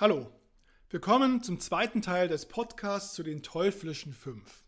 Hallo, willkommen zum zweiten Teil des Podcasts zu den teuflischen fünf.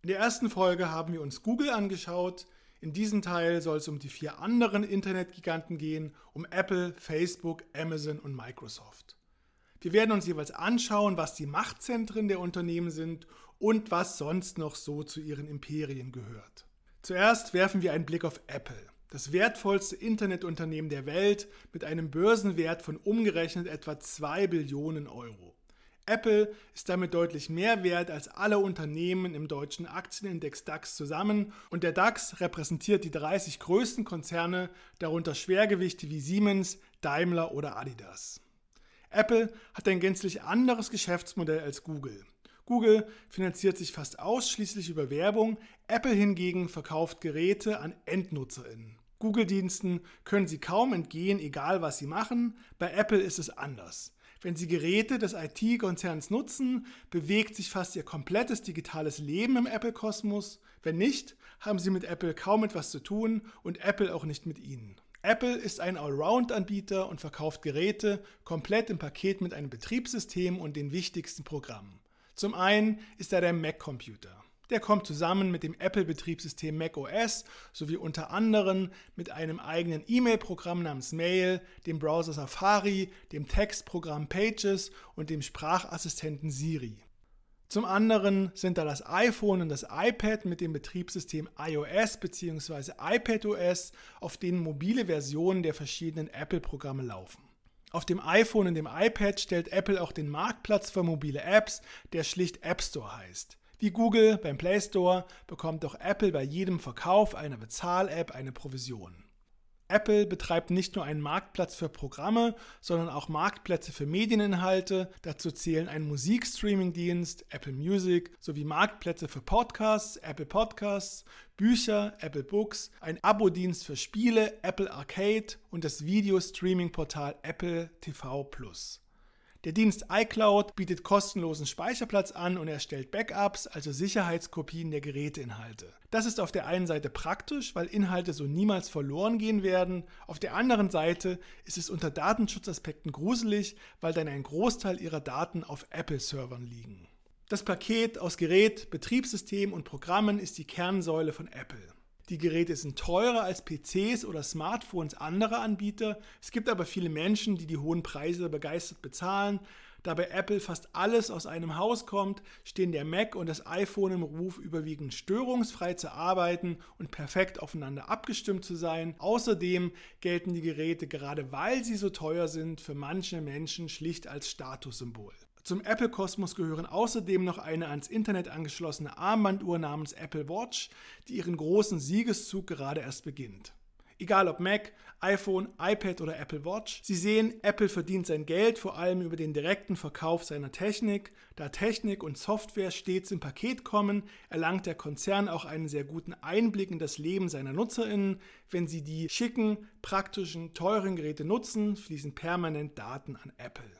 In der ersten Folge haben wir uns Google angeschaut. In diesem Teil soll es um die vier anderen Internetgiganten gehen, um Apple, Facebook, Amazon und Microsoft. Wir werden uns jeweils anschauen, was die Machtzentren der Unternehmen sind und was sonst noch so zu ihren Imperien gehört. Zuerst werfen wir einen Blick auf Apple das wertvollste Internetunternehmen der Welt mit einem Börsenwert von umgerechnet etwa 2 Billionen Euro. Apple ist damit deutlich mehr wert als alle Unternehmen im deutschen Aktienindex DAX zusammen und der DAX repräsentiert die 30 größten Konzerne, darunter Schwergewichte wie Siemens, Daimler oder Adidas. Apple hat ein gänzlich anderes Geschäftsmodell als Google. Google finanziert sich fast ausschließlich über Werbung, Apple hingegen verkauft Geräte an Endnutzerinnen. Google-Diensten können Sie kaum entgehen, egal was Sie machen. Bei Apple ist es anders. Wenn Sie Geräte des IT-Konzerns nutzen, bewegt sich fast Ihr komplettes digitales Leben im Apple-Kosmos. Wenn nicht, haben Sie mit Apple kaum etwas zu tun und Apple auch nicht mit Ihnen. Apple ist ein Allround-Anbieter und verkauft Geräte komplett im Paket mit einem Betriebssystem und den wichtigsten Programmen. Zum einen ist da der Mac-Computer. Der kommt zusammen mit dem Apple-Betriebssystem macOS sowie unter anderem mit einem eigenen E-Mail-Programm namens Mail, dem Browser Safari, dem Textprogramm Pages und dem Sprachassistenten Siri. Zum anderen sind da das iPhone und das iPad mit dem Betriebssystem iOS bzw. iPadOS, auf denen mobile Versionen der verschiedenen Apple-Programme laufen. Auf dem iPhone und dem iPad stellt Apple auch den Marktplatz für mobile Apps, der schlicht App Store heißt. Wie Google beim Play Store bekommt auch Apple bei jedem Verkauf einer Bezahl-App eine Provision. Apple betreibt nicht nur einen Marktplatz für Programme, sondern auch Marktplätze für Medieninhalte. Dazu zählen ein Musikstreaming-Dienst, Apple Music, sowie Marktplätze für Podcasts, Apple Podcasts, Bücher, Apple Books, ein Abo-Dienst für Spiele, Apple Arcade und das Videostreaming-Portal Apple TV Plus. Der Dienst iCloud bietet kostenlosen Speicherplatz an und erstellt Backups, also Sicherheitskopien der Geräteinhalte. Das ist auf der einen Seite praktisch, weil Inhalte so niemals verloren gehen werden. Auf der anderen Seite ist es unter Datenschutzaspekten gruselig, weil dann ein Großteil ihrer Daten auf Apple-Servern liegen. Das Paket aus Gerät, Betriebssystem und Programmen ist die Kernsäule von Apple. Die Geräte sind teurer als PCs oder Smartphones anderer Anbieter. Es gibt aber viele Menschen, die die hohen Preise begeistert bezahlen. Da bei Apple fast alles aus einem Haus kommt, stehen der Mac und das iPhone im Ruf, überwiegend störungsfrei zu arbeiten und perfekt aufeinander abgestimmt zu sein. Außerdem gelten die Geräte gerade weil sie so teuer sind für manche Menschen schlicht als Statussymbol. Zum Apple-Kosmos gehören außerdem noch eine ans Internet angeschlossene Armbanduhr namens Apple Watch, die ihren großen Siegeszug gerade erst beginnt. Egal ob Mac, iPhone, iPad oder Apple Watch, Sie sehen, Apple verdient sein Geld vor allem über den direkten Verkauf seiner Technik. Da Technik und Software stets im Paket kommen, erlangt der Konzern auch einen sehr guten Einblick in das Leben seiner Nutzerinnen. Wenn sie die schicken, praktischen, teuren Geräte nutzen, fließen permanent Daten an Apple.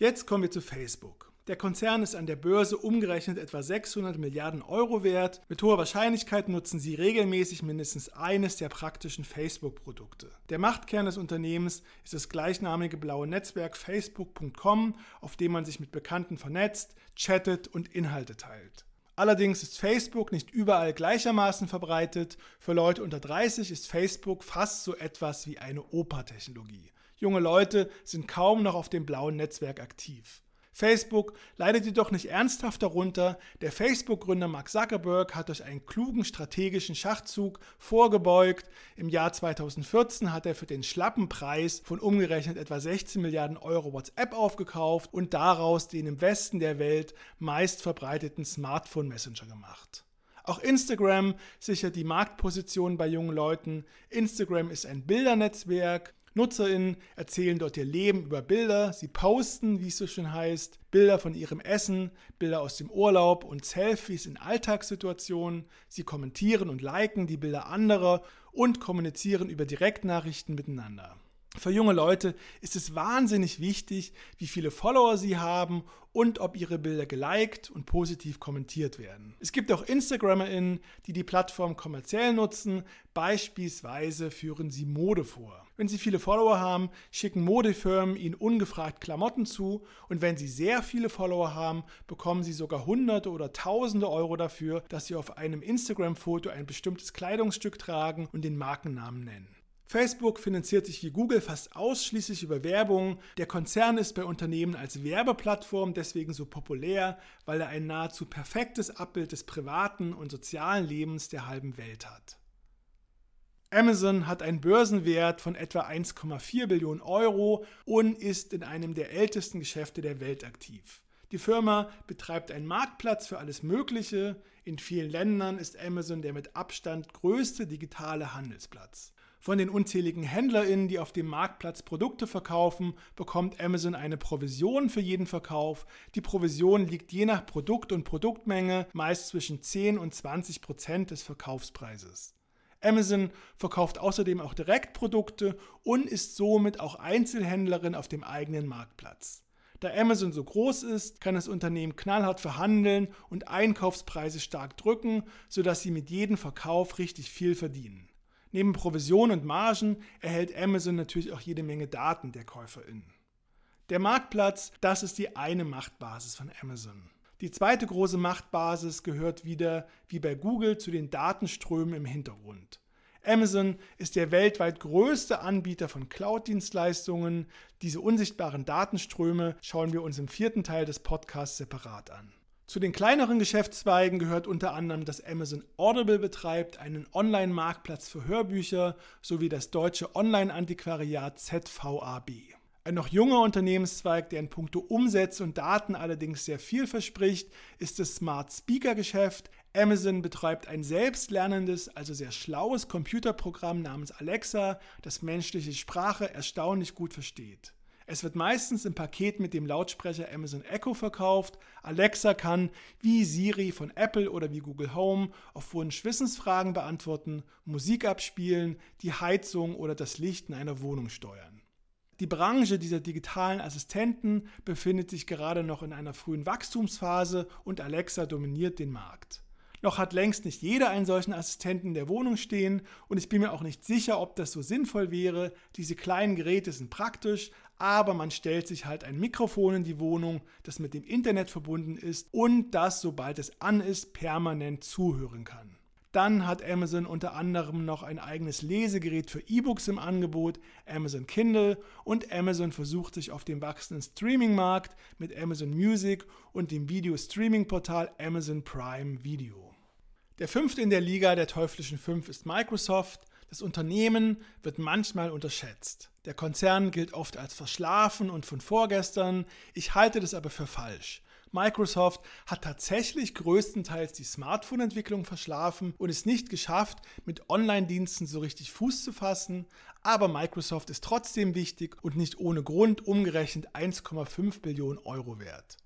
Jetzt kommen wir zu Facebook. Der Konzern ist an der Börse umgerechnet etwa 600 Milliarden Euro wert. Mit hoher Wahrscheinlichkeit nutzen sie regelmäßig mindestens eines der praktischen Facebook-Produkte. Der Machtkern des Unternehmens ist das gleichnamige blaue Netzwerk facebook.com, auf dem man sich mit Bekannten vernetzt, chattet und Inhalte teilt. Allerdings ist Facebook nicht überall gleichermaßen verbreitet. Für Leute unter 30 ist Facebook fast so etwas wie eine Opa-Technologie. Junge Leute sind kaum noch auf dem blauen Netzwerk aktiv. Facebook leidet jedoch nicht ernsthaft darunter. Der Facebook-Gründer Mark Zuckerberg hat durch einen klugen strategischen Schachzug vorgebeugt. Im Jahr 2014 hat er für den schlappen Preis von umgerechnet etwa 16 Milliarden Euro WhatsApp aufgekauft und daraus den im Westen der Welt meist verbreiteten Smartphone-Messenger gemacht. Auch Instagram sichert die Marktposition bei jungen Leuten. Instagram ist ein Bildernetzwerk NutzerInnen erzählen dort ihr Leben über Bilder, sie posten, wie es so schön heißt, Bilder von ihrem Essen, Bilder aus dem Urlaub und Selfies in Alltagssituationen, sie kommentieren und liken die Bilder anderer und kommunizieren über Direktnachrichten miteinander. Für junge Leute ist es wahnsinnig wichtig, wie viele Follower sie haben und ob ihre Bilder geliked und positiv kommentiert werden. Es gibt auch InstagrammerInnen, die die Plattform kommerziell nutzen. Beispielsweise führen sie Mode vor. Wenn sie viele Follower haben, schicken Modefirmen ihnen ungefragt Klamotten zu und wenn sie sehr viele Follower haben, bekommen sie sogar Hunderte oder Tausende Euro dafür, dass sie auf einem Instagram-Foto ein bestimmtes Kleidungsstück tragen und den Markennamen nennen. Facebook finanziert sich wie Google fast ausschließlich über Werbung. Der Konzern ist bei Unternehmen als Werbeplattform deswegen so populär, weil er ein nahezu perfektes Abbild des privaten und sozialen Lebens der halben Welt hat. Amazon hat einen Börsenwert von etwa 1,4 Billionen Euro und ist in einem der ältesten Geschäfte der Welt aktiv. Die Firma betreibt einen Marktplatz für alles Mögliche. In vielen Ländern ist Amazon der mit Abstand größte digitale Handelsplatz. Von den unzähligen HändlerInnen, die auf dem Marktplatz Produkte verkaufen, bekommt Amazon eine Provision für jeden Verkauf. Die Provision liegt je nach Produkt und Produktmenge meist zwischen 10 und 20 Prozent des Verkaufspreises. Amazon verkauft außerdem auch Direktprodukte und ist somit auch Einzelhändlerin auf dem eigenen Marktplatz. Da Amazon so groß ist, kann das Unternehmen knallhart verhandeln und Einkaufspreise stark drücken, sodass sie mit jedem Verkauf richtig viel verdienen. Neben Provision und Margen erhält Amazon natürlich auch jede Menge Daten der KäuferInnen. Der Marktplatz, das ist die eine Machtbasis von Amazon. Die zweite große Machtbasis gehört wieder, wie bei Google, zu den Datenströmen im Hintergrund. Amazon ist der weltweit größte Anbieter von Cloud-Dienstleistungen. Diese unsichtbaren Datenströme schauen wir uns im vierten Teil des Podcasts separat an. Zu den kleineren Geschäftszweigen gehört unter anderem, dass Amazon Audible betreibt, einen Online-Marktplatz für Hörbücher, sowie das deutsche Online-Antiquariat ZVAB. Ein noch junger Unternehmenszweig, der in puncto Umsätze und Daten allerdings sehr viel verspricht, ist das Smart Speaker Geschäft. Amazon betreibt ein selbstlernendes, also sehr schlaues Computerprogramm namens Alexa, das menschliche Sprache erstaunlich gut versteht. Es wird meistens im Paket mit dem Lautsprecher Amazon Echo verkauft. Alexa kann wie Siri von Apple oder wie Google Home auf Wunsch Wissensfragen beantworten, Musik abspielen, die Heizung oder das Licht in einer Wohnung steuern. Die Branche dieser digitalen Assistenten befindet sich gerade noch in einer frühen Wachstumsphase und Alexa dominiert den Markt. Noch hat längst nicht jeder einen solchen Assistenten in der Wohnung stehen und ich bin mir auch nicht sicher, ob das so sinnvoll wäre. Diese kleinen Geräte sind praktisch, aber man stellt sich halt ein Mikrofon in die Wohnung, das mit dem Internet verbunden ist und das, sobald es an ist, permanent zuhören kann. Dann hat Amazon unter anderem noch ein eigenes Lesegerät für E-Books im Angebot, Amazon Kindle und Amazon versucht sich auf dem wachsenden Streaming-Markt mit Amazon Music und dem Video-Streaming-Portal Amazon Prime Video. Der fünfte in der Liga der teuflischen fünf ist Microsoft. Das Unternehmen wird manchmal unterschätzt. Der Konzern gilt oft als verschlafen und von vorgestern. Ich halte das aber für falsch. Microsoft hat tatsächlich größtenteils die Smartphone-Entwicklung verschlafen und es nicht geschafft, mit Online-Diensten so richtig Fuß zu fassen, aber Microsoft ist trotzdem wichtig und nicht ohne Grund umgerechnet 1,5 Billionen Euro wert.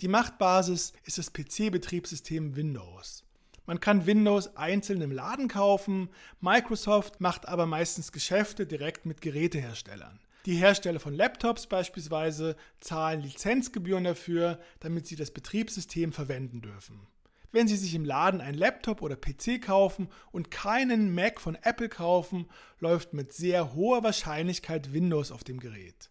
Die Machtbasis ist das PC-Betriebssystem Windows. Man kann Windows einzeln im Laden kaufen, Microsoft macht aber meistens Geschäfte direkt mit Geräteherstellern. Die Hersteller von Laptops beispielsweise zahlen Lizenzgebühren dafür, damit sie das Betriebssystem verwenden dürfen. Wenn Sie sich im Laden ein Laptop oder PC kaufen und keinen Mac von Apple kaufen, läuft mit sehr hoher Wahrscheinlichkeit Windows auf dem Gerät.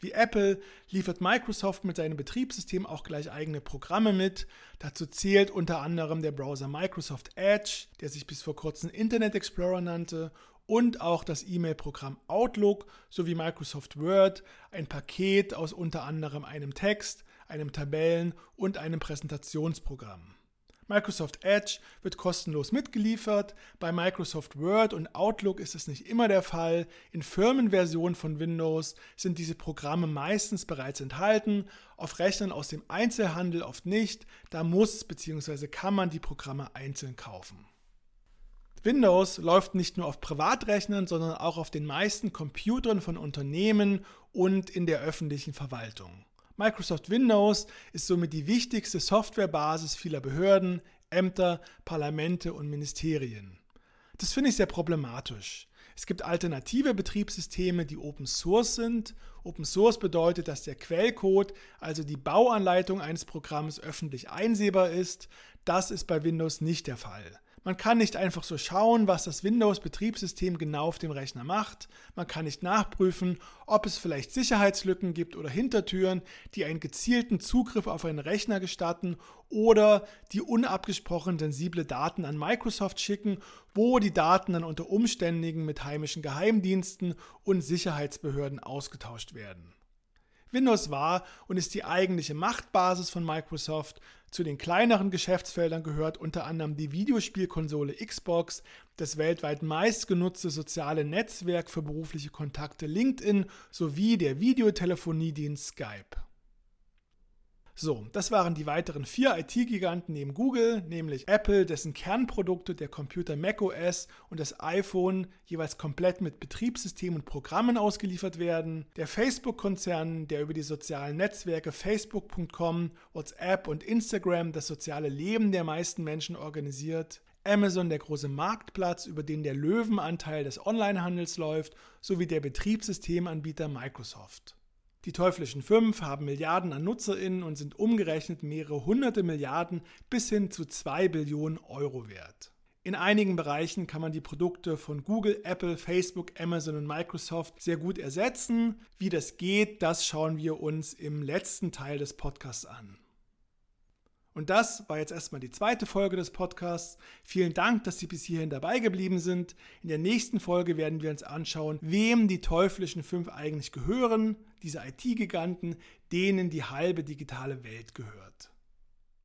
Wie Apple liefert Microsoft mit seinem Betriebssystem auch gleich eigene Programme mit. Dazu zählt unter anderem der Browser Microsoft Edge, der sich bis vor kurzem Internet Explorer nannte, und auch das E-Mail-Programm Outlook sowie Microsoft Word, ein Paket aus unter anderem einem Text, einem Tabellen- und einem Präsentationsprogramm. Microsoft Edge wird kostenlos mitgeliefert. Bei Microsoft Word und Outlook ist es nicht immer der Fall. In Firmenversionen von Windows sind diese Programme meistens bereits enthalten, auf Rechnern aus dem Einzelhandel oft nicht. Da muss bzw. kann man die Programme einzeln kaufen. Windows läuft nicht nur auf Privatrechnern, sondern auch auf den meisten Computern von Unternehmen und in der öffentlichen Verwaltung. Microsoft Windows ist somit die wichtigste Softwarebasis vieler Behörden, Ämter, Parlamente und Ministerien. Das finde ich sehr problematisch. Es gibt alternative Betriebssysteme, die Open Source sind. Open Source bedeutet, dass der Quellcode, also die Bauanleitung eines Programms, öffentlich einsehbar ist. Das ist bei Windows nicht der Fall. Man kann nicht einfach so schauen, was das Windows-Betriebssystem genau auf dem Rechner macht. Man kann nicht nachprüfen, ob es vielleicht Sicherheitslücken gibt oder Hintertüren, die einen gezielten Zugriff auf einen Rechner gestatten oder die unabgesprochen sensible Daten an Microsoft schicken, wo die Daten dann unter Umständen mit heimischen Geheimdiensten und Sicherheitsbehörden ausgetauscht werden. Windows war und ist die eigentliche Machtbasis von Microsoft. Zu den kleineren Geschäftsfeldern gehört unter anderem die Videospielkonsole Xbox, das weltweit meistgenutzte soziale Netzwerk für berufliche Kontakte LinkedIn sowie der Videotelefoniedienst Skype. So, das waren die weiteren vier IT-Giganten neben Google, nämlich Apple, dessen Kernprodukte der Computer macOS und das iPhone jeweils komplett mit Betriebssystem und Programmen ausgeliefert werden, der Facebook-Konzern, der über die sozialen Netzwerke Facebook.com, WhatsApp und Instagram das soziale Leben der meisten Menschen organisiert, Amazon der große Marktplatz, über den der Löwenanteil des Onlinehandels läuft, sowie der Betriebssystemanbieter Microsoft. Die teuflischen fünf haben Milliarden an NutzerInnen und sind umgerechnet mehrere hunderte Milliarden bis hin zu zwei Billionen Euro wert. In einigen Bereichen kann man die Produkte von Google, Apple, Facebook, Amazon und Microsoft sehr gut ersetzen. Wie das geht, das schauen wir uns im letzten Teil des Podcasts an. Und das war jetzt erstmal die zweite Folge des Podcasts. Vielen Dank, dass Sie bis hierhin dabei geblieben sind. In der nächsten Folge werden wir uns anschauen, wem die teuflischen fünf eigentlich gehören, diese IT-Giganten, denen die halbe digitale Welt gehört.